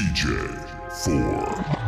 DJ 4.